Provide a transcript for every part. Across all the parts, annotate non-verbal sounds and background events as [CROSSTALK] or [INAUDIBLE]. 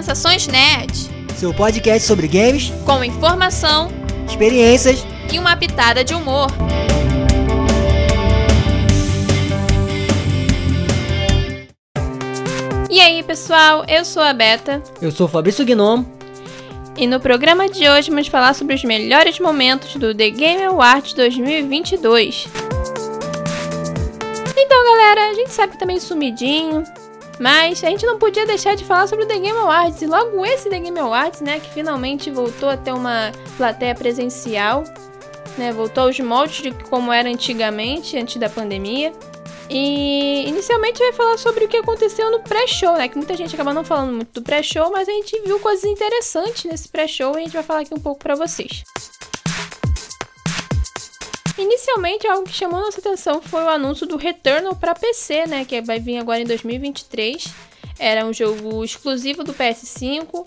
Sensações Nerd. Seu podcast sobre games, com informação, experiências e uma pitada de humor. E aí, pessoal, eu sou a Beta. Eu sou o Fabrício Gnomo. E no programa de hoje vamos falar sobre os melhores momentos do The Game Awards 2022. Então, galera, a gente sabe que tá meio sumidinho, mas a gente não podia deixar de falar sobre o The Game Awards. E logo esse The Game Awards, né, que finalmente voltou a ter uma plateia presencial, né, voltou aos moldes de como era antigamente, antes da pandemia. E inicialmente vai falar sobre o que aconteceu no pré-show, né? Que muita gente acaba não falando muito do pré-show, mas a gente viu coisas interessantes nesse pré-show e a gente vai falar aqui um pouco para vocês. Inicialmente, algo que chamou nossa atenção foi o anúncio do Returnal para PC, né, que vai vir agora em 2023. Era um jogo exclusivo do PS5.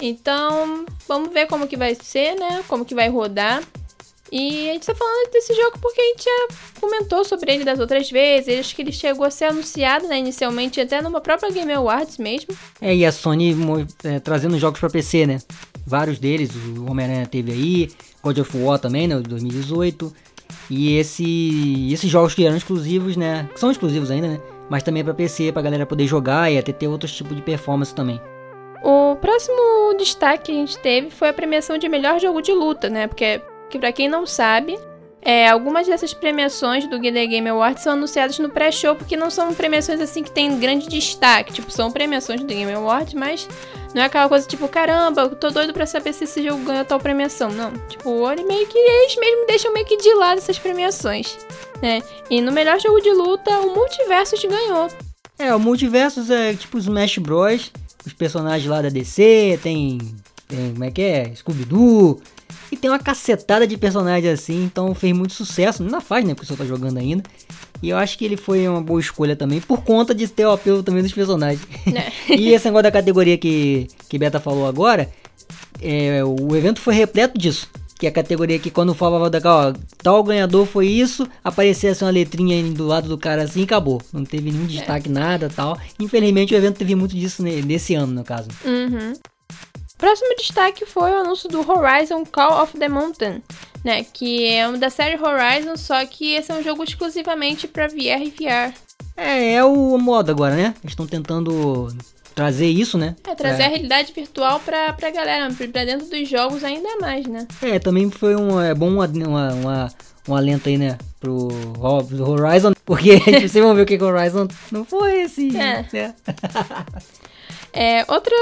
Então, vamos ver como que vai ser, né? Como que vai rodar. E a gente tá falando desse jogo porque a gente já comentou sobre ele das outras vezes. Acho que ele chegou a ser anunciado, né, inicialmente, até numa própria Game Awards mesmo. É, e a Sony é, trazendo jogos para PC, né? Vários deles, o Homem-Aranha teve aí, God of War também, né, 2018. E esse, esses jogos que eram exclusivos, né? São exclusivos ainda, né? Mas também é pra PC, pra galera poder jogar e até ter outros tipos de performance também. O próximo destaque que a gente teve foi a premiação de melhor jogo de luta, né? Porque, que pra quem não sabe, é, algumas dessas premiações do The Game Awards são anunciadas no pré-show, porque não são premiações assim que tem grande destaque. Tipo, são premiações do Game Awards, mas não é aquela coisa tipo, caramba, eu tô doido pra saber se esse jogo ganha tal premiação. Não. Tipo, ele meio que eles mesmo deixam meio que de lado essas premiações. Né? E no melhor jogo de luta, o Multiversus ganhou. É, o Multiversus é tipo Smash Bros. Os personagens lá da DC, tem. tem como é que é? Scooby-Doo. E tem uma cacetada de personagens assim, então fez muito sucesso. Não faz, né? Porque o pessoal tá jogando ainda. E eu acho que ele foi uma boa escolha também, por conta de ter o apelo também dos personagens. É. [LAUGHS] e esse negócio da categoria que, que Beta falou agora, é, o evento foi repleto disso. Que é a categoria que quando falava da ó, tal ganhador foi isso, aparecia assim uma letrinha do lado do cara assim e acabou. Não teve nenhum destaque, é. nada tal. Infelizmente o evento teve muito disso nesse ano, no caso. Uhum. Próximo destaque foi o anúncio do Horizon Call of the Mountain, né? Que é um da série Horizon, só que esse é um jogo exclusivamente para VR e VR. É, é o modo agora, né? Eles estão tentando trazer isso, né? É, trazer é. a realidade virtual pra, pra galera, pra dentro dos jogos ainda mais, né? É, também foi um, é bom uma, uma, uma, um alento aí, né? Pro, Horizon, porque [LAUGHS] vocês vão ver o que o Horizon não foi assim. É. Né? [LAUGHS] É, outro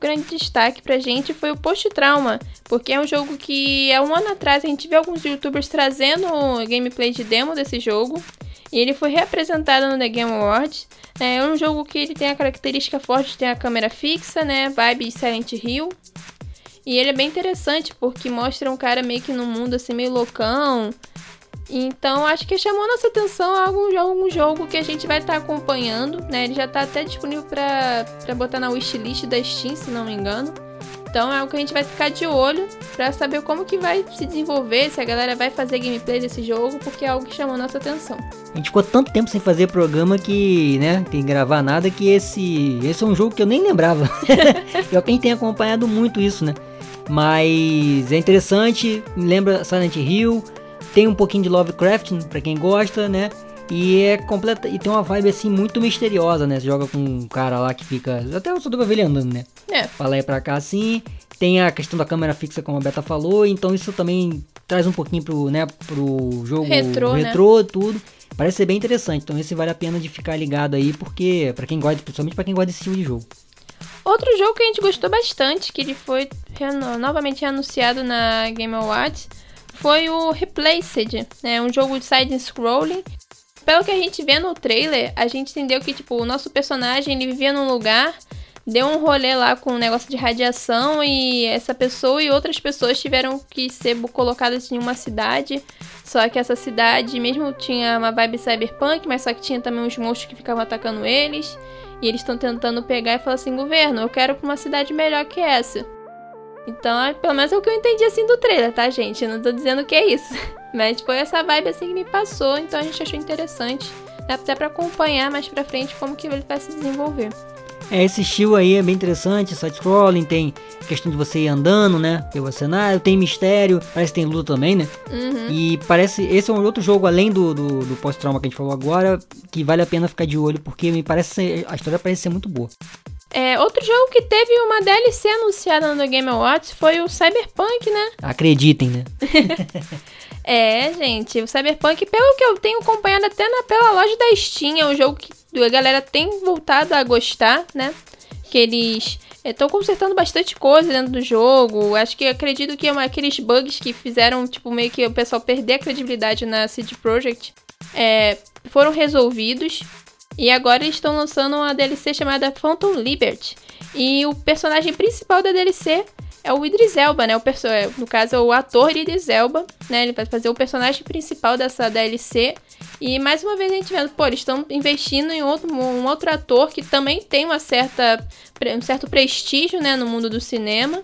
grande destaque pra gente foi o Post Trauma, porque é um jogo que há um ano atrás a gente viu alguns youtubers trazendo gameplay de demo desse jogo. E ele foi reapresentado no The Game Awards. É um jogo que ele tem a característica forte de ter a câmera fixa, né? Vibe Silent Hill. E ele é bem interessante porque mostra um cara meio que num mundo assim meio loucão, então, acho que chamou nossa atenção algum, algum jogo que a gente vai estar tá acompanhando, né? Ele já está até disponível para botar na wishlist da Steam, se não me engano. Então é algo que a gente vai ficar de olho para saber como que vai se desenvolver, se a galera vai fazer gameplay desse jogo, porque é algo que chamou nossa atenção. A gente ficou tanto tempo sem fazer programa que, né, que gravar nada que esse, esse é um jogo que eu nem lembrava. [LAUGHS] eu quem tem acompanhado muito isso, né? Mas é interessante, lembra Silent Hill, tem um pouquinho de Lovecraft para quem gosta, né? E é completa e tem uma vibe assim muito misteriosa, né? Você joga com um cara lá que fica até pra ver ele andando, né? É. Fala aí pra cá assim. Tem a questão da câmera fixa, como a Beta falou, então isso também traz um pouquinho pro, né, pro jogo retrô, retrô né? tudo. Parece ser bem interessante, então esse vale a pena de ficar ligado aí, porque para quem gosta, principalmente para quem gosta desse tipo de jogo. Outro jogo que a gente gostou bastante, que ele foi novamente anunciado na Game Awards, foi o Replaced, né? Um jogo de side scrolling. Pelo que a gente vê no trailer, a gente entendeu que tipo o nosso personagem ele vivia num lugar, deu um rolê lá com um negócio de radiação e essa pessoa e outras pessoas tiveram que ser colocadas em uma cidade. Só que essa cidade mesmo tinha uma vibe cyberpunk, mas só que tinha também uns monstros que ficavam atacando eles. E eles estão tentando pegar e falar assim: governo, eu quero pra uma cidade melhor que essa. Então, é, pelo menos é o que eu entendi assim do trailer, tá, gente? Eu não tô dizendo que é isso. [LAUGHS] Mas foi essa vibe assim que me passou, então a gente achou interessante. Dá até pra acompanhar mais pra frente como que ele vai se desenvolver. É, esse estilo aí é bem interessante, side-scrolling, tem questão de você ir andando, né, pelo cenário, tem mistério, parece que tem luta também, né? Uhum. E parece, esse é um outro jogo, além do, do, do pós-trauma que a gente falou agora, que vale a pena ficar de olho, porque me parece, a história parece ser muito boa. É, outro jogo que teve uma DLC anunciada no Game Awards foi o Cyberpunk, né? Acreditem, né? [LAUGHS] É, gente, o Cyberpunk, pelo que eu tenho acompanhado até na, pela loja da Steam, é um jogo que a galera tem voltado a gostar, né? Que eles estão consertando bastante coisa dentro do jogo. Acho que acredito que é uma, aqueles bugs que fizeram, tipo, meio que o pessoal perder a credibilidade na CD Projekt é, foram resolvidos. E agora eles estão lançando uma DLC chamada Phantom Liberty. E o personagem principal da DLC é o Idris Elba, né? O perso é, no caso, é o ator Idris Elba, né? Ele vai fazer o personagem principal dessa DLC. E mais uma vez a gente vendo, pô, eles estão investindo em outro, um outro ator que também tem uma certa, um certo prestígio, né, no mundo do cinema.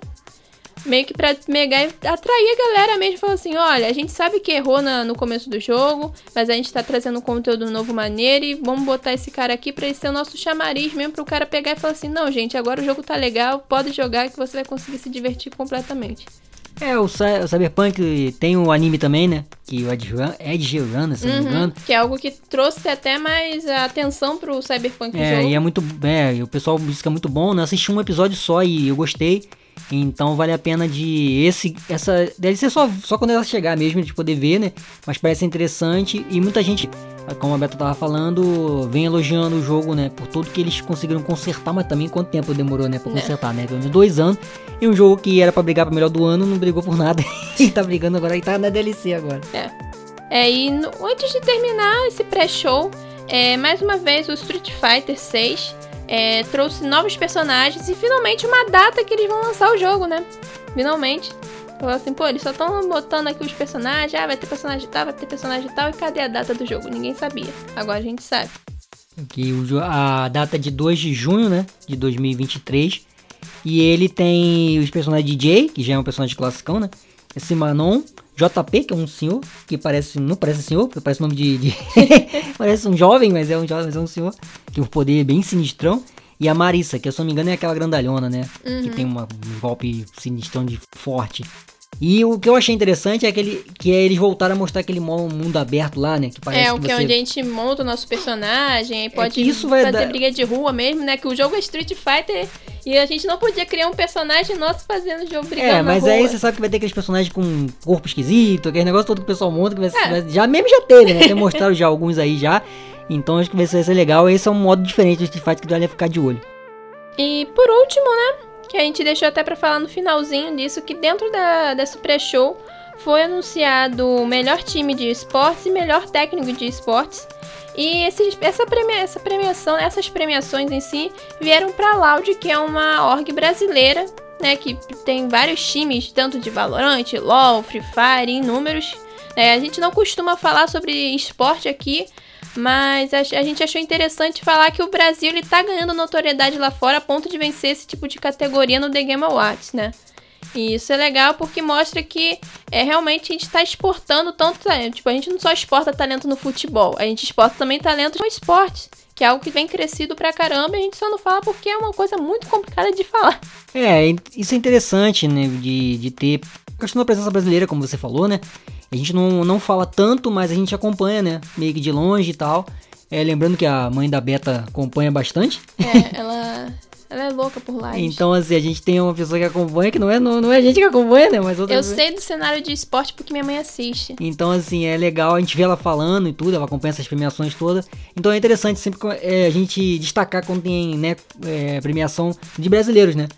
Meio que pra mega atrair a galera mesmo, falar assim, olha, a gente sabe que errou na- no começo do jogo, mas a gente tá trazendo um conteúdo novo maneiro e vamos botar esse cara aqui pra ele ser o nosso chamariz mesmo pro cara pegar e falar assim, não, gente, agora o jogo tá legal, pode jogar que você vai conseguir se divertir completamente. É, o, Cy- o Cyberpunk tem o anime também, né? Que o Ed Run- Ed Runner, se não me Uhum, engano. que é algo que trouxe até mais atenção pro Cyberpunk É, jogo. e é muito. É, e o pessoal diz que é muito bom. né? Eu assisti um episódio só e eu gostei. Então vale a pena de. Esse. Essa. Deve ser só, só quando ela chegar mesmo, de poder ver, né? Mas parece interessante. E muita gente, como a Beto tava falando, vem elogiando o jogo, né? Por tudo que eles conseguiram consertar, mas também quanto tempo demorou, né? Pra É. consertar, né? Pelo menos dois anos. E um jogo que era pra brigar pro melhor do ano, não brigou por nada. [LAUGHS] e tá brigando agora e tá na DLC agora. É, e no- antes de terminar esse pré-show, é, mais uma vez o Street Fighter 6 é, trouxe novos personagens e finalmente uma data que eles vão lançar o jogo, né? Finalmente. Falou assim, pô, eles só estão botando aqui os personagens, ah, vai ter personagem tal, vai ter personagem tal, e cadê a data do jogo? Ninguém sabia. Agora a gente sabe. Que a data é de 2 de junho, né? De 2023. E ele tem os personagens DJ, que já é um personagem classicão, né? Esse Manon, JP, que é um senhor, que parece. Não parece senhor, porque parece nome de. de- [LAUGHS] parece um jovem, mas é um jovem, mas é um senhor. Tem um poder bem sinistrão. E a Marissa, que se eu não me engano é aquela grandalhona, né? Que tem uma, um golpe sinistrão de forte. E o que eu achei interessante é aquele, que é eles voltaram a mostrar aquele mundo aberto lá, né? Que parece é, o que que é você... onde a gente monta o nosso personagem, aí pode que isso vai fazer dar- briga de rua mesmo, né? Que o jogo é Street Fighter e a gente não podia criar um personagem nosso fazendo jogo brigando É, mas aí você sabe que vai ter aqueles personagens com corpo esquisito, aquele negócio todo que o pessoal monta, que vai, ser- É. vai- já mesmo já teve, né? Tem mostrado já alguns aí já. Então acho que vai ser, vai ser legal. Esse é um modo diferente do Street Fighter que vale ficar de olho. E por último, né? Que a gente deixou até pra falar no finalzinho disso, que dentro da, desse pré-show foi anunciado o melhor time de esportes e melhor técnico de esportes. E esses, essa, premia, essa premiação, essas premiações em si vieram pra Loud, que é uma org brasileira, né? Que tem vários times, tanto de Valorant, LoL, Free Fire, inúmeros. É, a gente não costuma falar sobre esporte aqui, mas a, a gente achou interessante falar que o Brasil ele tá ganhando notoriedade lá fora a ponto de vencer esse tipo de categoria no The Game Awards, né? E isso é legal porque mostra que é realmente a gente tá exportando tanto talento. Tipo, a gente não só exporta talento no futebol, a gente exporta também talento no esporte, que é algo que vem crescido pra caramba e a gente só não fala porque é uma coisa muito complicada de falar. É, isso é interessante, né? De, de ter. Questão da presença brasileira, como você falou, né? A gente não, não fala tanto, mas a gente acompanha, né? Meio que de longe e tal. É, lembrando que a mãe da Beta acompanha bastante. É, ela, ela é louca por lives. Então, assim, a gente tem uma pessoa que acompanha, que não é, não, não é a gente que acompanha, né? Mas outra Eu sei do cenário de esporte porque minha mãe assiste. Então, assim, é legal, a gente vê ela falando e tudo, ela acompanha essas premiações todas. Então é interessante sempre é, a gente destacar quando tem, né, é, premiação de brasileiros, né?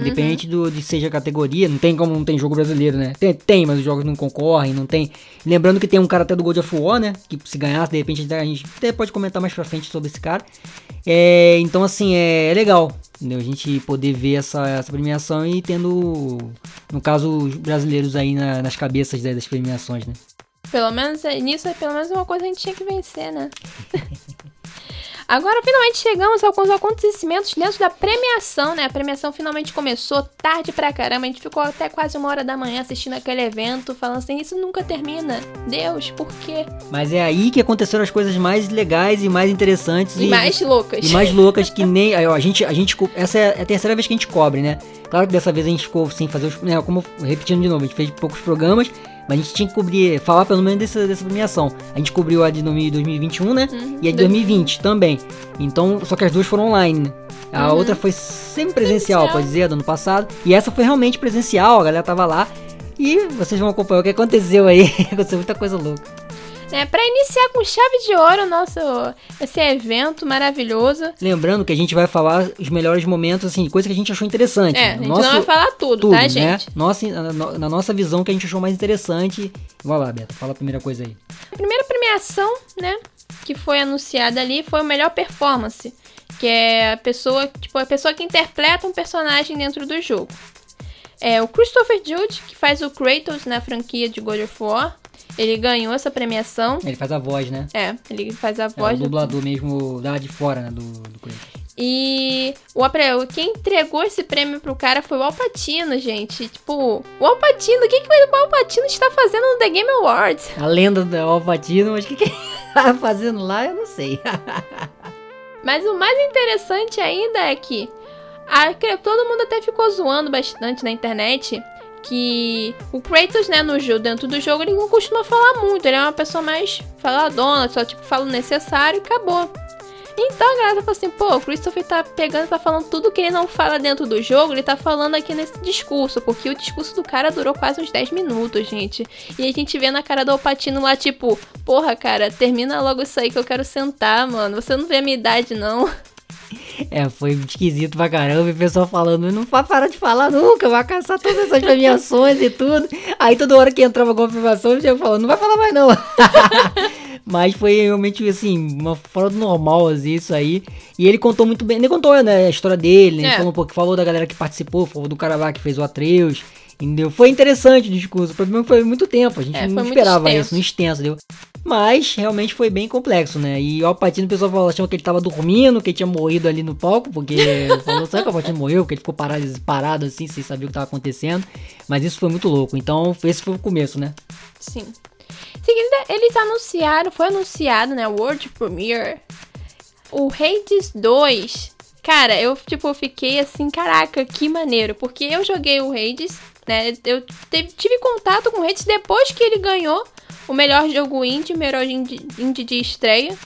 Independente do, de seja a categoria, não tem como não tem jogo brasileiro, né? Tem, tem, mas os jogos não concorrem, não tem. Lembrando que tem um cara até do God of War, né? Que se ganhasse, de repente, a gente até pode comentar mais pra frente sobre esse cara. É, então, assim, é, é legal, entendeu? A gente poder ver essa, essa premiação e tendo, no caso, os brasileiros aí na- nas cabeças né, das premiações, né? Pelo menos é- nisso, é pelo menos uma coisa a gente tinha que vencer, né? [LAUGHS] Agora finalmente chegamos a alguns acontecimentos dentro da premiação, né? A premiação finalmente começou tarde pra caramba. A gente ficou até quase uma hora da manhã assistindo aquele evento, falando assim: isso nunca termina. Deus, por quê? Mas é aí que aconteceram as coisas mais legais e mais interessantes. E, e mais loucas. E mais loucas que nem. Ó, a gente, a gente. Essa é a terceira vez que a gente cobre, né? Claro que dessa vez a gente ficou sem fazer os. Né, como repetindo de novo, a gente fez poucos programas. Mas a gente tinha que cobrir, falar pelo menos dessa, dessa premiação. A gente cobriu a de 2021, né? Uhum, e a de 2020 também. Então, só que as duas foram online, né? A uhum. outra foi sempre presencial, presencial, pode dizer, do ano passado. E essa foi realmente presencial, a galera tava lá. E vocês vão acompanhar o que aconteceu aí. [LAUGHS] aconteceu muita coisa louca. É, para iniciar com chave de ouro nosso esse evento maravilhoso. Lembrando que a gente vai falar os melhores momentos, assim, coisa que a gente achou interessante. É, a gente nosso, não vai falar tudo, tudo tá, né? gente? Nossa, na, na, nossa visão que a gente achou mais interessante. Vai lá, Beto, fala a primeira coisa aí. A primeira premiação, né, que foi anunciada ali foi o melhor performance, que é a pessoa, tipo, a pessoa que interpreta um personagem dentro do jogo. É o Christopher Judge, que faz o Kratos na franquia de God of War. Ele ganhou essa premiação. Ele faz a voz, né? É, ele faz a voz. É o dublador do... mesmo lá de fora, né? Do, do E o quem entregou esse prêmio pro cara foi o Alpatino, gente. Tipo, o Alpatino, o que, que o Alpatino está fazendo no The Game Awards? A lenda do Alpatino, mas o que, que ele [LAUGHS] tá fazendo lá, eu não sei. [LAUGHS] mas o mais interessante ainda é que a, todo mundo até ficou zoando bastante na internet que o Kratos, né, no jogo, dentro do jogo, ele não costuma falar muito. Ele é uma pessoa mais faladona, só tipo fala o necessário e acabou. Então a galera fala assim, pô, o Christopher tá pegando, tá falando tudo que ele não fala dentro do jogo, ele tá falando aqui nesse discurso, porque o discurso do cara durou quase uns 10 minutos, gente. E a gente vê na cara do Alpatino lá, tipo, porra, cara, termina logo isso aí que eu quero sentar, mano. Você não vê a minha idade, não. É, foi esquisito pra caramba. E o pessoal falando, não vai parar de falar nunca, vai caçar todas essas premiações e tudo. Aí toda hora que entrava alguma premiação, eu falando, não vai falar mais não. [LAUGHS] Mas foi realmente, assim, uma fora do normal, assim, isso aí. E ele contou muito bem, ele contou, né, a história dele, né? É. Falou um pouco, falou da galera que participou, falou do cara lá que fez o Atreus. Entendeu? Foi interessante o discurso. O problema foi muito tempo. A gente é, não esperava isso, no extenso, entendeu? Mas realmente foi bem complexo, né? E o Alpatino, o pessoal falou, achou que ele tava dormindo, que ele tinha morrido ali no palco, porque [LAUGHS] falou, sabe que o Alpatino morreu? Que ele ficou parado, parado assim, sem saber o que tava acontecendo. Mas isso foi muito louco. Então, esse foi o começo, né? Sim. Seguida, eles anunciaram, foi anunciado, né? World Premiere. O Hades 2. Cara, eu, tipo, fiquei assim, caraca, que maneiro. Porque eu joguei o Hades, né? Eu tive contato com o Hades depois que ele ganhou o melhor jogo indie, o melhor indie, indie de estreia.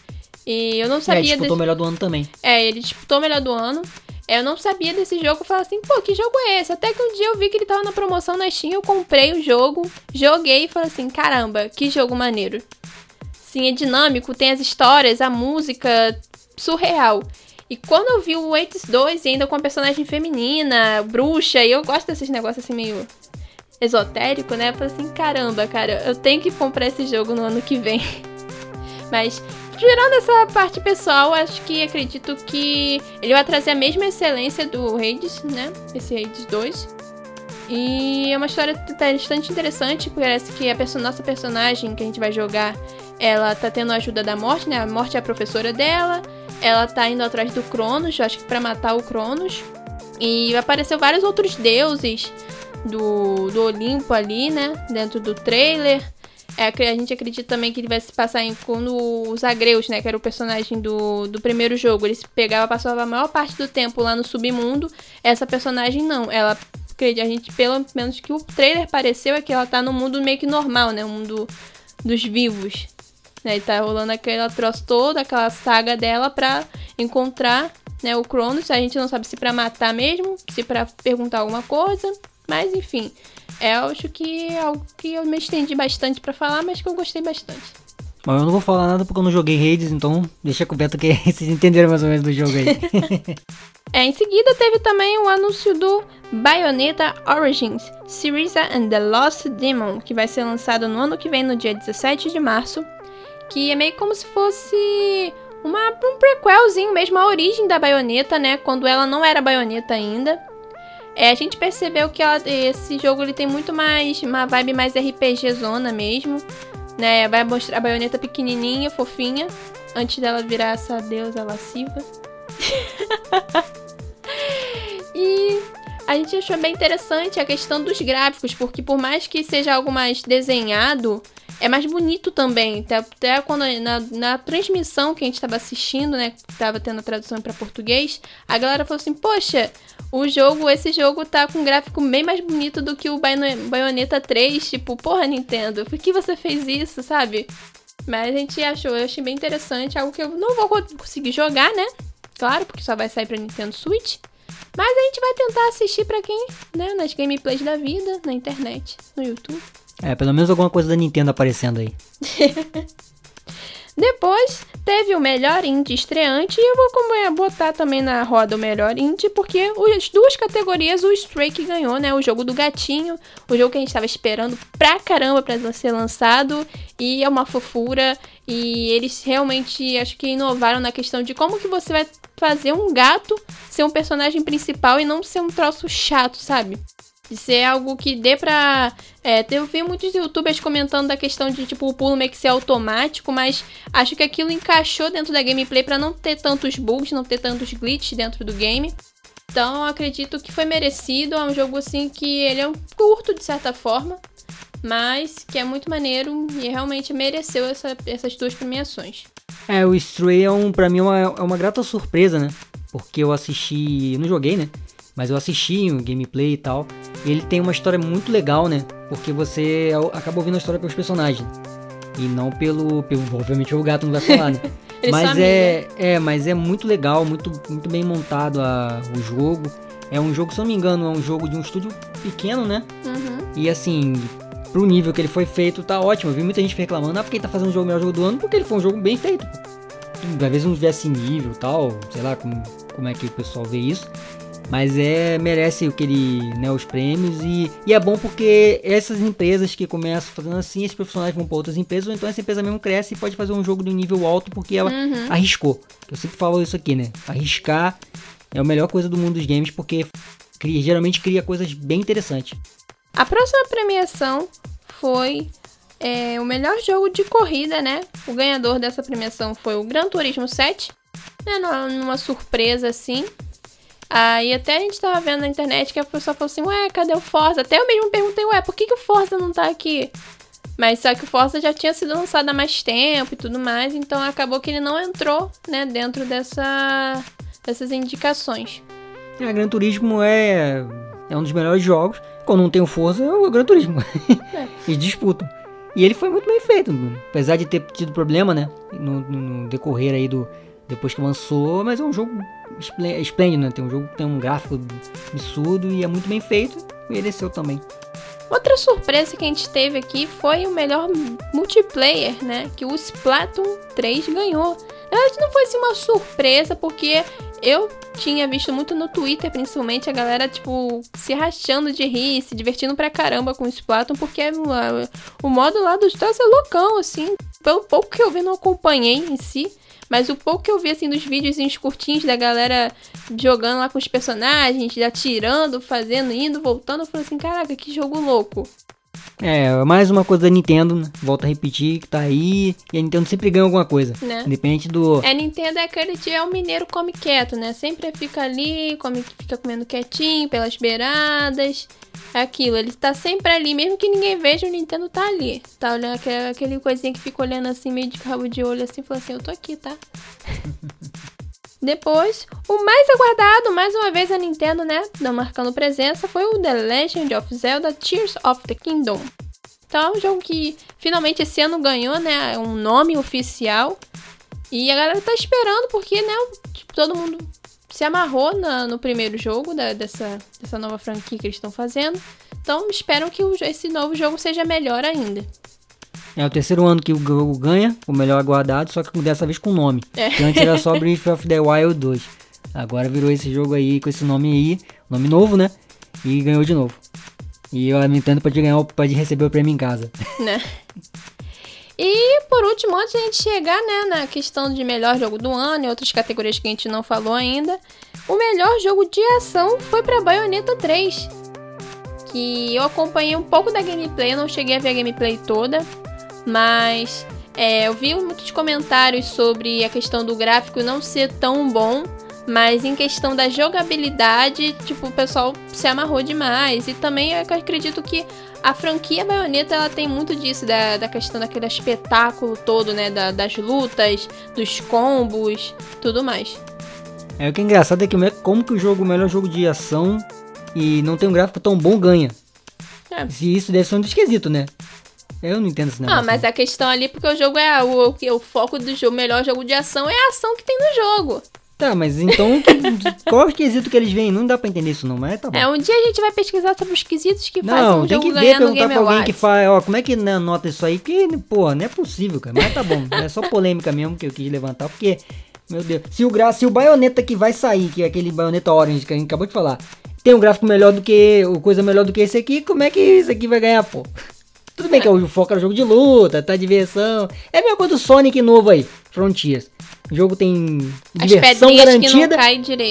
E eu não sabia. É, disputou o melhor do ano também. É, ele disputou o melhor do ano. Eu não sabia desse jogo. Eu falei assim, pô, que jogo é esse? Até que um dia eu vi que ele tava na promoção na Steam. Eu comprei o jogo, joguei e falei assim: caramba, que jogo maneiro. Sim, é dinâmico, tem as histórias, a música surreal. E quando eu vi o Hades 2 ainda com a personagem feminina, bruxa, e eu gosto desses negócios assim meio esotérico, né? Eu falei assim, caramba, cara, eu tenho que comprar esse jogo no ano que vem. [LAUGHS] Mas, tirando essa parte pessoal, acho que acredito que ele vai trazer a mesma excelência do Hades, né? Esse Hades 2. E é uma história bastante interessante, parece que a perso nossa personagem que a gente vai jogar, ela tá tendo a ajuda da Morte, né? A Morte é a professora dela, ela tá indo atrás do Cronos, acho que para matar o Cronos. E apareceu vários outros deuses do, do Olimpo ali, né? Dentro do trailer. É, a gente acredita também que ele vai se passar em quando os Agreus, né? Que era o personagem do, do primeiro jogo. Ele pegava, passava a maior parte do tempo lá no submundo. Essa personagem não. Ela. A gente, pelo menos que o trailer pareceu, é que ela tá no mundo meio que normal, né? O mundo dos vivos. Né? E tá rolando aquela troço toda, aquela saga dela pra encontrar né, o Cronos. A gente não sabe se pra matar mesmo, se pra perguntar alguma coisa. Mas enfim, é acho que é algo que eu me estendi bastante para falar, mas que eu gostei bastante. Mas eu não vou falar nada porque eu não joguei Hades, então deixa coberto que [LAUGHS] vocês entenderam mais ou menos do jogo aí. [LAUGHS] é, em seguida teve também o anúncio do Bayonetta Origins, Syriza and the Lost Demon, que vai ser lançado no ano que vem, no dia 17 de março, que é meio como se fosse uma, um prequelzinho mesmo, a origem da Bayonetta, né, quando ela não era Bayonetta ainda. É, a gente percebeu que ela, esse jogo ele tem muito mais uma vibe mais RPG zona mesmo, né? Vai mostrar a baioneta pequenininha, fofinha. Antes dela virar essa deusa lasciva. [LAUGHS] e a gente achou bem interessante a questão dos gráficos, porque por mais que seja algo mais desenhado, é mais bonito também. Até quando na, na transmissão que a gente estava assistindo, né, tava tendo a tradução para português, a galera falou assim: "Poxa, o jogo, esse jogo tá com um gráfico bem mais bonito do que o Bayonetta 3, tipo, porra, Nintendo, por que você fez isso, sabe?" Mas a gente achou, eu achei bem interessante, algo que eu não vou conseguir jogar, né? Claro, porque só vai sair para Nintendo Switch. Mas a gente vai tentar assistir para quem, né, nas gameplays da vida, na internet, no YouTube. É, pelo menos alguma coisa da Nintendo aparecendo aí. [LAUGHS] Depois teve o melhor indie estreante e eu vou botar também na roda o melhor indie porque as duas categorias o Stray que ganhou, né? O jogo do gatinho, o jogo que a gente estava esperando pra caramba para ser lançado e é uma fofura e eles realmente acho que inovaram na questão de como que você vai fazer um gato ser um personagem principal e não ser um troço chato, sabe? Ser algo que dê pra. É, eu vi muitos youtubers comentando da questão de, tipo, o pulo meio que ser automático, mas acho que aquilo encaixou dentro da gameplay para não ter tantos bugs, não ter tantos glitches dentro do game. Então, acredito que foi merecido. É um jogo, assim, que ele é um curto, de certa forma, mas que é muito maneiro e realmente mereceu essa, essas duas premiações. É, o Stray é, um, pra mim, é uma, é uma grata surpresa, né? Porque eu assisti. Eu não joguei, né? Mas eu assisti o gameplay e tal. E ele tem uma história muito legal, né? Porque você acaba ouvindo a história pelos personagens. E não pelo. pelo obviamente o gato não vai falar, né? [LAUGHS] mas é, é, mas é muito legal, muito, muito bem montado a, o jogo. É um jogo, se eu não me engano, é um jogo de um estúdio pequeno, né? Uhum. E assim, pro nível que ele foi feito, tá ótimo. Eu vi muita gente reclamando, ah, porque ele tá fazendo o jogo melhor jogo do ano, porque ele foi um jogo bem feito. Às vezes não tivesse nível tal, sei lá como, como é que o pessoal vê isso. Mas é merece aquele, né, os prêmios e, e é bom porque essas empresas que começam fazendo assim, esses profissionais vão para outras empresas, ou então essa empresa mesmo cresce e pode fazer um jogo de um nível alto porque ela uhum. arriscou. Eu sempre falo isso aqui, né? Arriscar é a melhor coisa do mundo dos games porque cria, geralmente cria coisas bem interessantes. A próxima premiação foi é, o melhor jogo de corrida, né? O ganhador dessa premiação foi o Gran Turismo 7, né? Numa surpresa assim. Aí até a gente tava vendo na internet que a pessoa falou assim, ué, cadê o Forza? Até eu mesmo perguntei, ué, por que, que o Forza não tá aqui? Mas só que o Forza já tinha sido lançado há mais tempo e tudo mais, então acabou que ele não entrou, né, dentro dessa, dessas indicações. É, Gran Turismo é, é um dos melhores jogos. Quando não tem o Forza, é o Gran Turismo. [LAUGHS] É. Eles disputam. E ele foi muito bem feito, apesar de ter tido problema, né, no, no decorrer aí do, depois que lançou, mas é um jogo esplêndido, né? Tem um jogo que tem um gráfico absurdo e é muito bem feito, mereceu também. Outra surpresa que a gente teve aqui foi o melhor multiplayer, né? Que o Splatoon 3 ganhou. Na verdade, não foi assim uma surpresa, porque eu tinha visto muito no Twitter, principalmente, a galera, tipo, se rachando de rir, se divertindo pra caramba com o Splatoon, porque o, o modo lá dos Stars é loucão, assim. Pelo pouco que eu vi, não acompanhei em si. Mas o pouco que eu vi, assim, dos vídeos curtinhos da galera jogando lá com os personagens, atirando, fazendo, indo, voltando, eu falei assim, caraca, que jogo louco. É, mais uma coisa da Nintendo, né? Volto a repetir, que tá aí. E a Nintendo sempre ganha alguma coisa. Né? Independente do. É, Nintendo é aquele de é o mineiro come quieto, né? Sempre fica ali, come, fica comendo quietinho pelas beiradas. É aquilo, ele tá sempre ali, mesmo que ninguém veja, o Nintendo tá ali. Tá olhando aquele, aquele coisinha que fica olhando assim, meio de cabo de olho, assim, falando assim, eu tô aqui, tá? [LAUGHS] Depois, o mais aguardado, mais uma vez a Nintendo, né, não marcando presença, foi o The Legend of Zelda Tears of the Kingdom. Então é um jogo que finalmente esse ano ganhou, né, um nome oficial. E a galera tá esperando porque, né, tipo, todo mundo se amarrou na, no primeiro jogo da, dessa, dessa nova franquia que eles estão fazendo. Então esperam que o, esse novo jogo seja melhor ainda. É o terceiro ano que o jogo ganha, o melhor aguardado, só que dessa vez com nome. É. Que antes era só Breath of the Wild 2. Agora virou esse jogo aí com esse nome aí, nome novo, né? E ganhou de novo. E a Nintendo pode ganhar, pode receber o prêmio em casa. [LAUGHS] Né? E por último, antes de a gente chegar né, na questão de melhor jogo do ano e outras categorias que a gente não falou ainda, o melhor jogo de ação foi para Bayonetta 3. Que eu acompanhei um pouco da gameplay, não cheguei a ver a gameplay toda, mas É, eu vi muitos comentários sobre a questão do gráfico não ser tão bom, mas em questão da jogabilidade, tipo, o pessoal se amarrou demais. E também eu acredito que a franquia Bayonetta ela tem muito disso, da, da questão daquele espetáculo todo, né? Da, das lutas, dos combos, tudo mais. É, o que é engraçado é que como que o jogo, o melhor jogo de ação e não tem um gráfico tão bom ganha. É. Se isso deve ser um esquisito, né? Eu não entendo esse negócio. Ah, mas a questão ali, porque o jogo é. O, o, o foco do jogo, melhor jogo de ação é a ação que tem no jogo. Tá, mas então [LAUGHS] qual é o esquisito que eles veem? Não dá pra entender isso não, mas tá bom. É, um dia a gente vai pesquisar sobre os quesitos que não, fazem um tem que ver, perguntar pra alguém que faz, ó, como é que né, nota isso aí? Que, pô, não é possível, cara. Mas tá bom, é só polêmica mesmo que eu quis levantar, porque, meu Deus, se o, gra se o baioneta que vai sair, que é aquele baioneta orange que a gente acabou de falar, tem um gráfico melhor do que, coisa melhor do que esse aqui, como é que esse aqui vai ganhar, pô? Tudo bem que é o foco era jogo de luta, tá diversão. É a mesma coisa do Sonic novo aí, Frontiers. O jogo tem diversão garantida.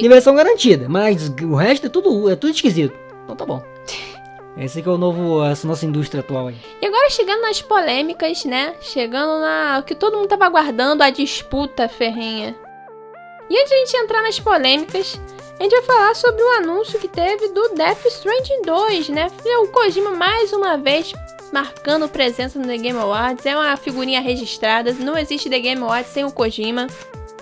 Diversão garantida, mas o resto é tudo, é tudo esquisito. Então tá bom. [LAUGHS] Esse aqui é o novo, essa nossa indústria atual aí. E agora chegando nas polêmicas, né? Chegando na. O que todo mundo tava aguardando, a disputa ferrenha. E antes de a gente entrar nas polêmicas, a gente vai falar sobre o anúncio que teve do Death Stranding 2, né? O Kojima mais uma vez marcando presença no The Game Awards. É uma figurinha registrada. Não existe The Game Awards sem o Kojima.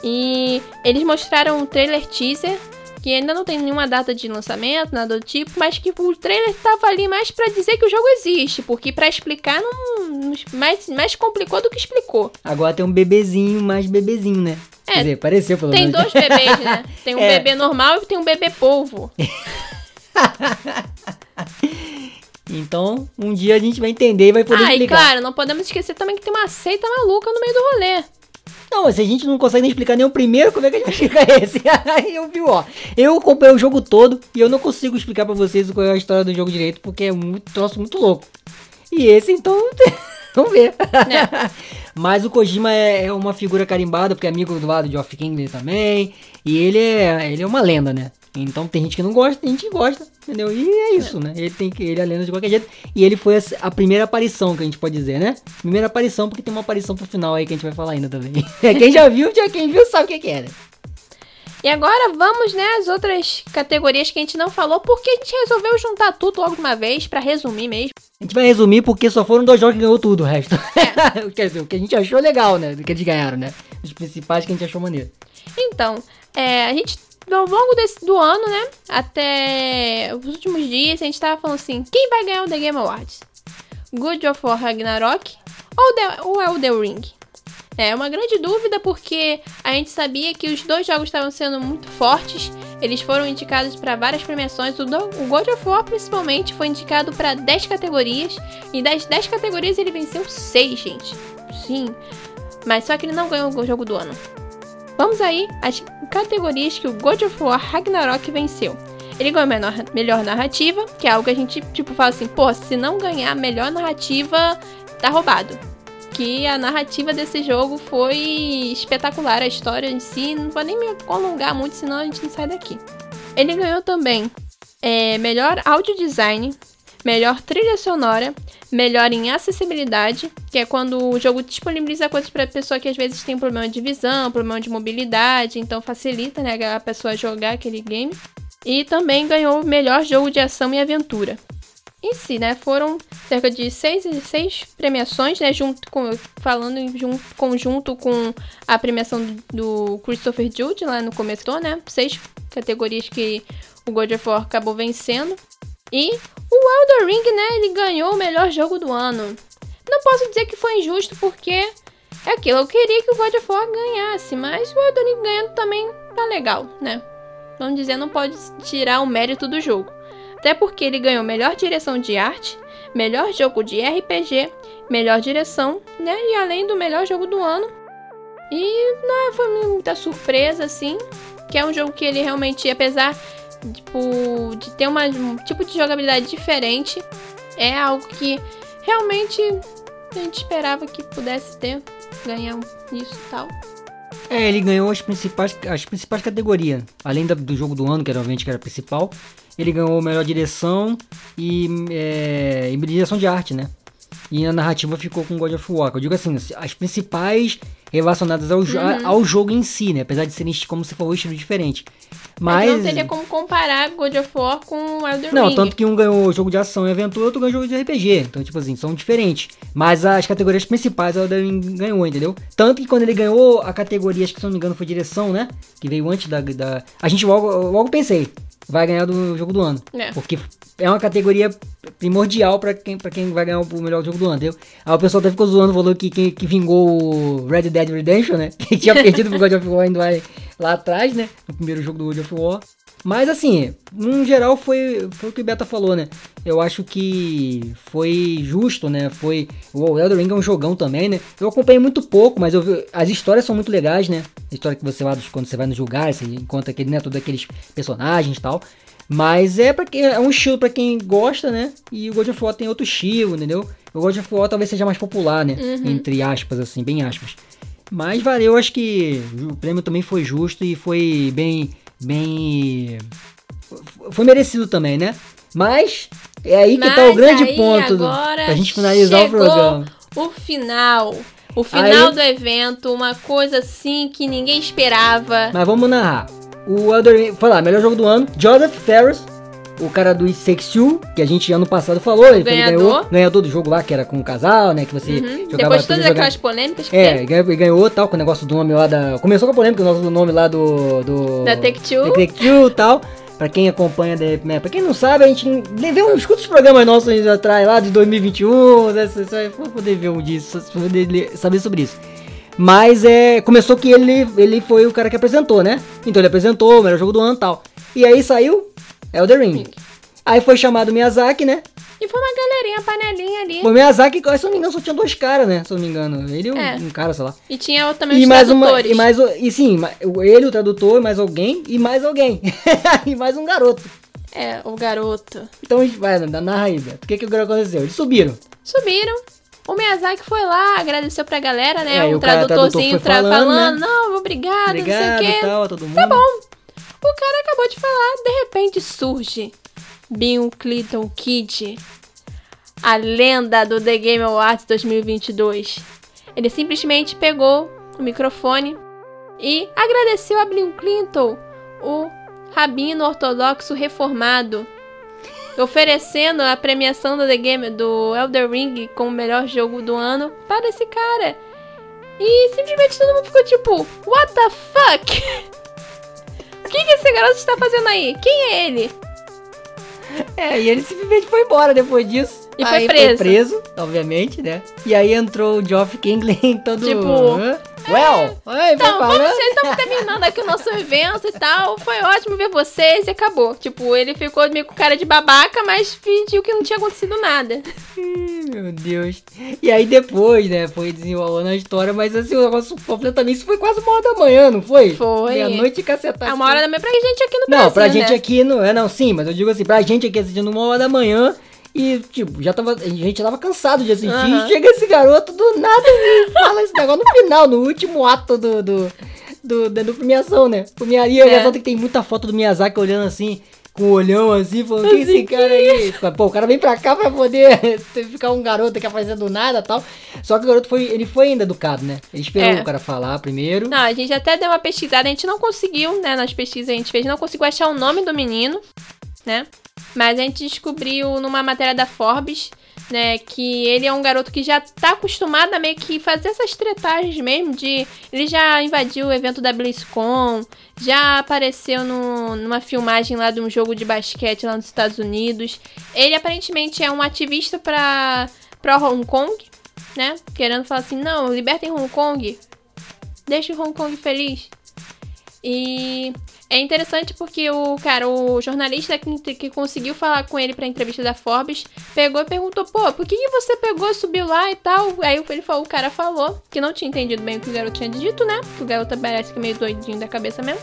E eles mostraram um trailer teaser que ainda não tem nenhuma data de lançamento, nada do tipo, mas que o trailer tava ali mais para dizer que o jogo existe, porque para explicar não mais, mais complicou do que explicou. Agora tem um bebezinho, mais bebezinho, né? É, Quer dizer, pareceu pelo Tem menos. dois bebês, né? [LAUGHS] Tem um é. bebê normal e tem um bebê polvo. [LAUGHS] Então, um dia a gente vai entender e vai poder ah, explicar. Ah, e claro, não podemos esquecer também que tem uma seita maluca no meio do rolê. Não, mas se a gente não consegue nem explicar nem o primeiro, como é que a gente [LAUGHS] vai explicar esse? [LAUGHS] Aí eu vi, ó. Eu acompanhei o jogo todo e eu não consigo explicar para vocês qual é a história do jogo direito, porque é um troço muito louco. E esse, então, [LAUGHS] vamos ver. É. mas o Kojima é, é, uma figura carimbada, porque é amigo do lado de Off King também. E ele é, ele é uma lenda, né? Então tem gente que não gosta, tem gente que gosta, entendeu? E é isso, é. né? Ele tem que ele é lenda de qualquer jeito. E ele foi a, primeira aparição que a gente pode dizer, né? Primeira aparição, porque tem uma aparição pro final aí que a gente vai falar ainda também. [LAUGHS] Quem já viu, já quem viu sabe o que, que era. E agora vamos, né, as outras categorias que a gente não falou, porque a gente resolveu juntar tudo logo de uma vez, para resumir mesmo. A gente vai resumir porque só foram dois jogos que ganhou tudo, o resto. É. [LAUGHS] Quer dizer, o que a gente achou legal, né? Do que eles ganharam, né? Os principais que a gente achou maneiro. Então, é, a gente ao longo desse, do ano, né? Até os últimos dias, a gente tava falando assim: quem vai ganhar o The Game Awards? Good of War Ragnarok ou, The, ou Elden Ring? É uma grande dúvida porque a gente sabia que os dois jogos estavam sendo muito fortes. Eles foram indicados para várias premiações. O God of War, principalmente, foi indicado para 10 categorias. E das 10 categorias ele venceu 6, gente. Sim. Mas só que ele não ganhou o jogo do ano. Vamos aí às categorias que o God of War Ragnarok venceu. Ele ganhou menor, melhor narrativa, que é algo que a gente, tipo, fala assim, pô, se não ganhar melhor narrativa, tá roubado. Que a narrativa desse jogo foi espetacular, a história em si, não vou nem me alongar muito, senão a gente não sai daqui. Ele ganhou também é, melhor áudio design, melhor trilha sonora, melhor em acessibilidade, que é quando o jogo disponibiliza coisas para pessoa que às vezes tem problema de visão, problema de mobilidade, então facilita né, a pessoa jogar aquele game. E também ganhou melhor jogo de ação e aventura. Em si, né, foram cerca de seis, seis premiações, né, junto com, falando em junto, conjunto com a premiação do, do Christopher Jude lá no começo, né, seis categorias que o God of War acabou vencendo. E o Elder Ring, né, ele ganhou o melhor jogo do ano. Não posso dizer que foi injusto porque é aquilo, eu queria que o God of War ganhasse, mas o Elder Ring ganhando também tá legal, né? Vamos dizer, não pode tirar o mérito do jogo. Até porque ele ganhou melhor direção de arte, melhor jogo de RPG, melhor direção, né? E além do melhor jogo do ano. E não foi muita surpresa assim, que é um jogo que ele realmente, apesar tipo, de ter uma, um tipo de jogabilidade diferente. É algo que realmente a gente esperava que pudesse ter, ganhar isso e tal. É, ele ganhou as principais, as principais categorias. Além da, do jogo do ano, que era obviamente que era principal, ele ganhou melhor direção e, é, e direção de arte, né? E a narrativa ficou com God of War. Eu digo assim, as principais relacionadas ao, uhum. ao jogo em si, né? Apesar de serem, como você falou, estilos diferentes. Mas... não teria como comparar God of War com Elden Não, Ring. tanto que um ganhou jogo de ação e aventura, outro ganhou jogo de RPG. Então, tipo assim, são diferentes. Mas as categorias principais o Elden Ring ganhou, entendeu? Tanto que quando ele ganhou a categoria, acho que se não me engano foi direção, né? Que veio antes da... da... A gente logo, logo pensei, vai ganhar do jogo do ano. É. Porque é uma categoria primordial para quem, pra quem vai ganhar o melhor jogo do ano, entendeu? Aí o pessoal até ficou zoando, falou que, que, que vingou o Red Dead Redemption, né? [LAUGHS] Que tinha perdido pro God of War lá, lá atrás, né? No primeiro jogo do God of War. Mas assim, no geral foi, foi o que o Beta falou, né? Eu acho que foi justo, né? Foi. O Elder Ring é um jogão também, né? Eu acompanhei muito pouco, mas eu vi, as histórias são muito legais, né? A história que você vai quando você vai nos lugares, você encontra aquele, né, todos aqueles personagens e tal. Mas é para quem é um estilo para quem gosta, né? E o God of War tem outro estilo, entendeu? O God of War talvez seja mais popular, né? Uhum. Entre aspas, assim, bem aspas. Mas valeu, acho que o prêmio também foi justo e foi bem bem. Foi merecido também, né? Mas é aí que Mas tá o grande ponto do, pra gente finalizar o programa. O final. O final aí... do evento, uma coisa assim que ninguém esperava. Mas vamos narrar. O Elder lá, melhor jogo do ano. Joseph Ferris, o cara do Sexu, que a gente ano passado falou, ele, ganhador. ganhou, ganhador do jogo lá, que era com um casal, né? Que você uhum. jogava Depois de todas aquelas polêmicas que É, ganhou, ganhou tal, com o negócio do nome lá da. Começou com a polêmica, o negócio do nome lá do. do da Take-Two. Da Take-Two e tal. Pra quem acompanha, né, pra quem não sabe, a gente uns escuta os programas nossos atrás lá de 2021, né, você vai poder ver um disso, poder saber sobre isso. Mas é, começou que ele, ele foi o cara que apresentou, né? Então ele apresentou o melhor jogo do ano e tal. E aí saiu Elder Ring. Aí foi chamado Miyazaki, né? E foi uma galerinha, panelinha ali. Foi Miyazaki, se não me engano, só tinha dois caras, né? Se não me engano. Ele e é. um, cara, sei lá. E tinha também e os mais tradutores. Uma, e, mais, e sim, ele, o tradutor, mais alguém, e mais alguém. [LAUGHS] e mais um garoto. É, o garoto. Então, vai, narra aí, Beto. O que que aconteceu? Eles subiram. Subiram. O Miyazaki foi lá, agradeceu pra galera, né? É, o, o tradutorzinho tradutor falando, falando né? não, obrigado, obrigado, não sei o quê. Tal. Tá bom. O cara acabou de falar, de repente surge Bill Clinton Kid, a lenda do The Game Awards 2022. Ele simplesmente pegou o microfone e agradeceu a Bill Clinton, o rabino ortodoxo reformado, oferecendo a premiação do The Game do Elder Ring como melhor jogo do ano para esse cara. E simplesmente todo mundo ficou tipo, what the fuck? [LAUGHS] O que, que esse garoto está fazendo aí? Quem é ele? É, e ele simplesmente foi embora depois disso. E foi preso. Foi preso, obviamente, né? E aí entrou o Geoff Kingley todo... Tipo... Well, Oi, então, vamos, estamos terminando aqui o nosso evento e tal. Foi ótimo ver vocês e acabou. Tipo, ele ficou meio com cara de babaca, mas fingiu que não tinha acontecido nada. Meu Deus. E aí depois, né, foi desenrolando a história, mas assim, o negócio completamente. Isso foi quase uma hora da manhã, não foi? Foi. Meia-noite cacetada. É uma hora da manhã pra gente aqui no Não, Brasil, pra gente né? aqui no. É, não, sim, mas eu digo assim, pra gente aqui assistindo uma hora da manhã. E, tipo, já tava. A gente tava cansado de assistir. Uhum. E chega esse garoto do nada e fala esse negócio no final, no último ato do. do, do, do, do premiação, né? Premiaria, é. é. que tem muita foto do Miyazaki olhando assim, com o olhão assim, falando, quem é esse cara aí? Pô, o cara vem pra cá pra poder [LAUGHS] ficar um garoto que apareceu do nada tal. Só que o garoto foi. Ele foi ainda educado, né? Ele esperou é. o cara falar primeiro. Não, a gente até deu uma pesquisada, a gente não conseguiu, né? Nas pesquisas a gente fez, não conseguiu achar o nome do menino, né? Mas a gente descobriu numa matéria da Forbes, né, que ele é um garoto que já tá acostumado a meio que fazer essas tretagens mesmo de ele já invadiu o evento da BlizzCon, já apareceu no, numa filmagem lá de um jogo de basquete lá nos Estados Unidos. Ele aparentemente é um ativista para para Hong Kong, né? Querendo falar assim, não, libertem Hong Kong. Deixe Hong Kong feliz. E é interessante porque o cara, o jornalista que, que conseguiu falar com ele pra entrevista da Forbes, pegou e perguntou, pô, por que, que você pegou, subiu lá e tal? Aí ele falou, o cara falou que não tinha entendido bem o que o garoto tinha dito, né? Que o garoto parece que é meio doidinho da cabeça mesmo.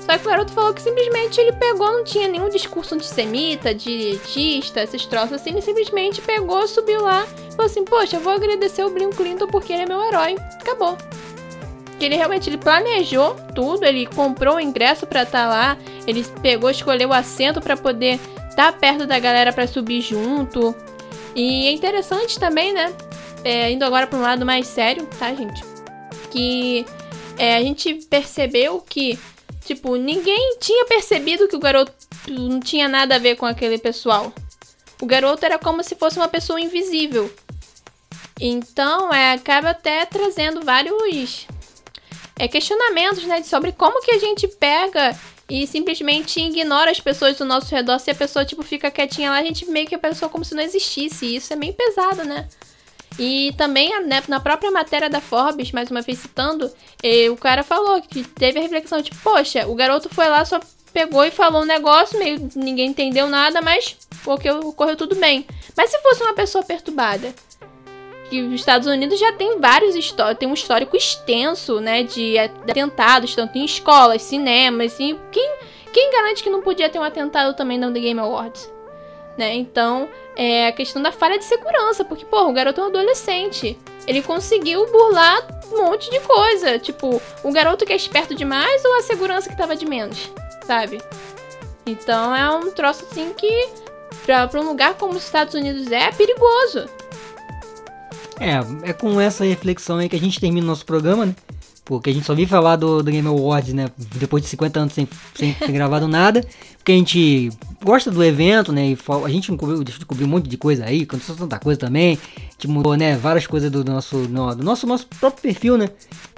Só que o garoto falou que simplesmente ele pegou, não tinha nenhum discurso antissemita, dietista, esses troços assim, ele simplesmente pegou, subiu lá falou assim, poxa, eu vou agradecer o Bill Clinton porque ele é meu herói. Acabou que ele realmente ele planejou tudo, ele comprou o ingresso para estar tá lá, ele pegou, escolheu o assento para poder estar tá perto da galera para subir junto. E é interessante também, né? É, indo agora para um lado mais sério, tá, gente? Que é, a gente percebeu que, tipo, ninguém tinha percebido que o garoto não tinha nada a ver com aquele pessoal. O garoto era como se fosse uma pessoa invisível. Então, é, acaba até trazendo vários é, questionamentos, né, sobre como que a gente pega e simplesmente ignora as pessoas do nosso redor. Se a pessoa, tipo, fica quietinha lá, a gente meio que a pessoa como se não existisse. isso é meio pesado, né? E também, né, na própria matéria da Forbes, mais uma vez citando, eh, o cara falou que teve a reflexão, tipo, poxa, o garoto foi lá, só pegou e falou um negócio, meio ninguém entendeu nada, mas porque ocorreu tudo bem. Mas se fosse uma pessoa perturbada, que os Estados Unidos já tem vários tem um histórico extenso, né, de atentados, tanto em escolas, cinemas, e quem, quem garante que não podia ter um atentado também no The Game Awards? Né? Então, é a questão da falha de segurança, porque, pô, o garoto é um adolescente. Ele conseguiu burlar um monte de coisa. Tipo, o garoto que é esperto demais ou a segurança que tava de menos, sabe? Então é um troço assim que, pra, pra um lugar como os Estados Unidos é, é perigoso. É, é com essa reflexão aí que a gente termina o nosso programa, né? Porque a gente só viu falar do, do Game Awards, né? Depois de 50 anos sem, sem ter [LAUGHS] gravado nada. Porque a gente gosta do evento, né? E a gente descobriu, descobriu um monte de coisa aí, aconteceu tanta coisa também. A gente mudou, né? Várias coisas do, do nosso, no, do nosso, nosso próprio perfil, né?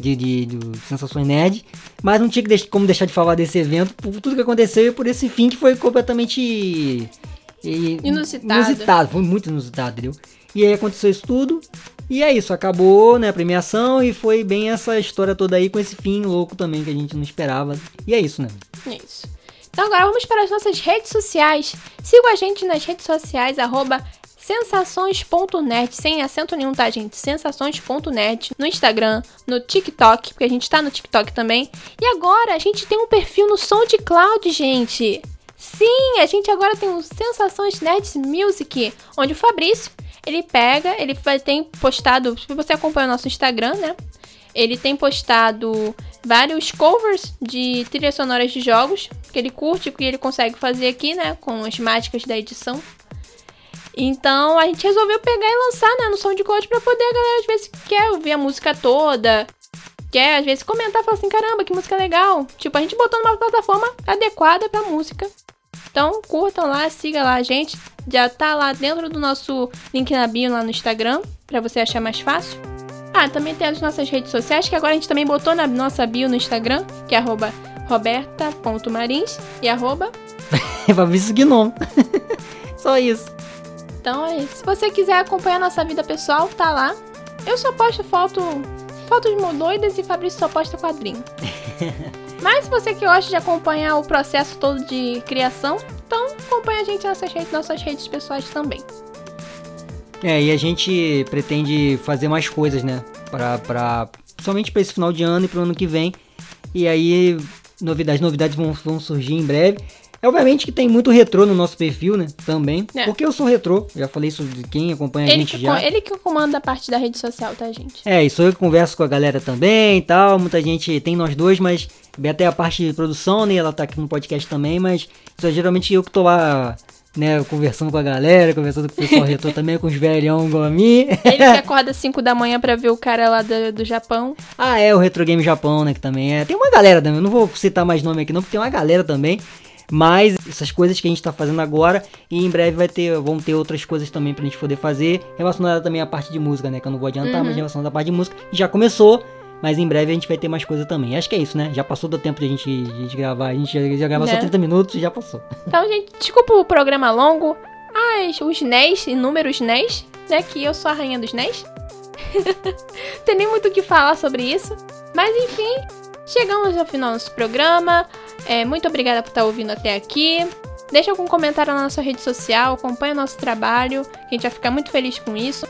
De, de, de Sensações Nerd. Mas não tinha que como deixar de falar desse evento por tudo que aconteceu e por esse fim que foi completamente. E, inusitado. Inusitado, foi muito inusitado, entendeu? E aí aconteceu isso tudo. E é isso, acabou né, a premiação e foi bem essa história toda aí com esse fim louco também que a gente não esperava. E é isso, né? É isso. Então agora vamos para as nossas redes sociais. Siga a gente nas redes sociais, arroba sensações.net, sem acento nenhum, tá, gente? Sensações.net, no Instagram, no TikTok, porque a gente tá no TikTok também. E agora a gente tem um perfil no SoundCloud, gente. Sim, a gente agora tem o Sensações Nerds Music, onde o Fabrício ele pega, ele tem postado, se você acompanha o nosso Instagram, né? Ele tem postado vários covers de trilhas sonoras de jogos que ele curte, que ele consegue fazer aqui, né? Com as mágicas da edição. Então a gente resolveu pegar e lançar, né? No SoundCloud pra poder a galera às vezes quer ouvir a música toda, quer às vezes comentar, falar assim, caramba, que música legal. Tipo, a gente botou numa plataforma adequada pra música. Então curtam lá, siga lá a gente. Já tá lá dentro do nosso link na bio lá no Instagram, para você achar mais fácil. Ah, também tem as nossas redes sociais, que agora a gente também botou na nossa bio no Instagram, que é arroba roberta.marins e arroba... [LAUGHS] Fabrício Gnome. [LAUGHS] Só isso. Então, é se você quiser acompanhar nossa vida pessoal, tá lá. Eu só posto foto, fotos doidas e Fabrício só posta quadrinho. [LAUGHS] Mas você que gosta de acompanhar o processo todo de criação, então acompanha a gente nessas redes, nossas redes pessoais também. É, e a gente pretende fazer mais coisas, né? Pra, pra, somente para esse final de ano e pro ano que vem. E aí, novidades, novidades vão, vão surgir em breve. É obviamente que tem muito retrô no nosso perfil, né? Também. É. Porque eu sou retrô. Já falei isso de quem acompanha ele a gente já. Ele que comanda a parte da rede social, tá, gente? É, sou eu que converso com a galera também e tal. Muita gente tem nós dois, mas até a parte de produção, né? Ela tá aqui no podcast também, mas isso é geralmente eu que tô lá né, conversando com a galera, conversando com o pessoal [LAUGHS] retrô também, com os velhão igual a mim. Ele que [LAUGHS] acorda às 5 da manhã pra ver o cara lá do, do Japão. Ah, é, o Retro Game Japão, né, que também é. Tem uma galera também, não vou citar mais nome aqui não, porque tem uma galera também mas essas coisas que a gente está fazendo agora e em breve vai ter, vão ter outras coisas também pra gente poder fazer, relacionada também à parte de música, né? Que eu não vou adiantar, uhum. mas relacionada à parte de música, já começou, mas em breve a gente vai ter mais coisa também. Acho que é isso, né? Já passou do tempo de a gente, de a gente gravar, a gente já, já grava é. só 30 minutos e já passou. Então, gente, desculpa o programa longo, as, os NES, inúmeros NES, né? Que eu sou a rainha dos NES. [LAUGHS] Tem nem muito o que falar sobre isso. Mas enfim, chegamos ao final do nosso programa. É, muito obrigada por estar ouvindo até aqui. Deixa algum comentário na nossa rede social, acompanha o nosso trabalho, que a gente vai ficar muito feliz com isso.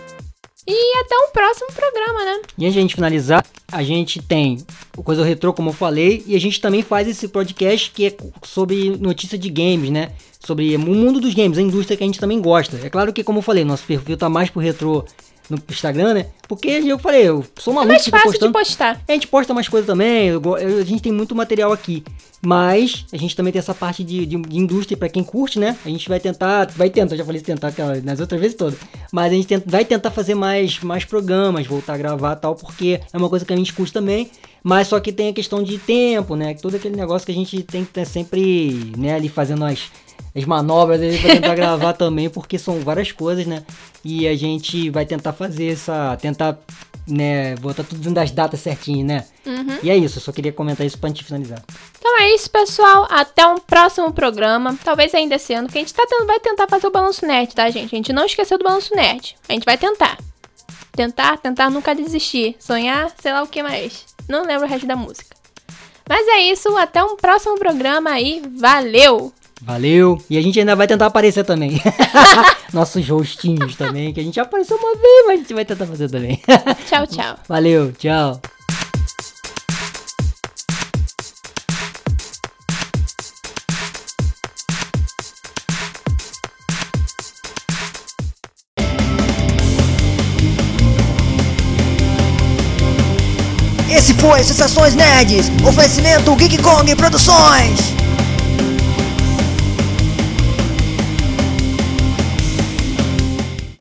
E até um próximo programa, né? E antes de a gente finalizar, a gente tem o Coisa Retrô, como eu falei, e a gente também faz esse podcast que é sobre notícia de games, né? Sobre o mundo dos games, a indústria que a gente também gosta. É claro que, como eu falei, nosso perfil tá mais pro retrô no Instagram, né? Porque eu falei, eu sou maluco. É mais fácil postando. de postar. A gente posta mais coisa também, eu, eu, a gente tem muito material aqui. Mas a gente também tem essa parte de, de, de indústria para quem curte, né? A gente vai tentar, vai tentar, já falei tentar nas outras vezes todas, mas a gente tenta, vai tentar fazer mais, mais programas, voltar a gravar tal, porque é uma coisa que a gente curte também. Mas só que tem a questão de tempo, né? Todo aquele negócio que a gente tem que estar sempre, né, ali fazendo as, as manobras ali pra tentar gravar também, porque são várias coisas, né? E a gente vai tentar fazer essa. tentar, né, botar tudo dentro das datas certinho, né? Uhum. E é isso, eu só queria comentar isso pra gente finalizar. Então é isso, pessoal. Até um próximo programa. Talvez ainda esse ano, que a gente tá tendo, vai tentar fazer o balanço nerd, tá, gente? A gente não esqueceu do balanço nerd. A gente vai tentar. Tentar, tentar nunca desistir. Sonhar, sei lá o que mais. Não lembro o resto da música. Mas é isso, até um próximo programa aí. Valeu! Valeu! E a gente ainda vai tentar aparecer também. [LAUGHS] Nossos rostinhos também, que a gente já apareceu uma vez, mas a gente vai tentar fazer também. [LAUGHS] Tchau, tchau. Valeu, tchau. Esse foi Sensações Nerds, oferecimento Geek Kong Produções.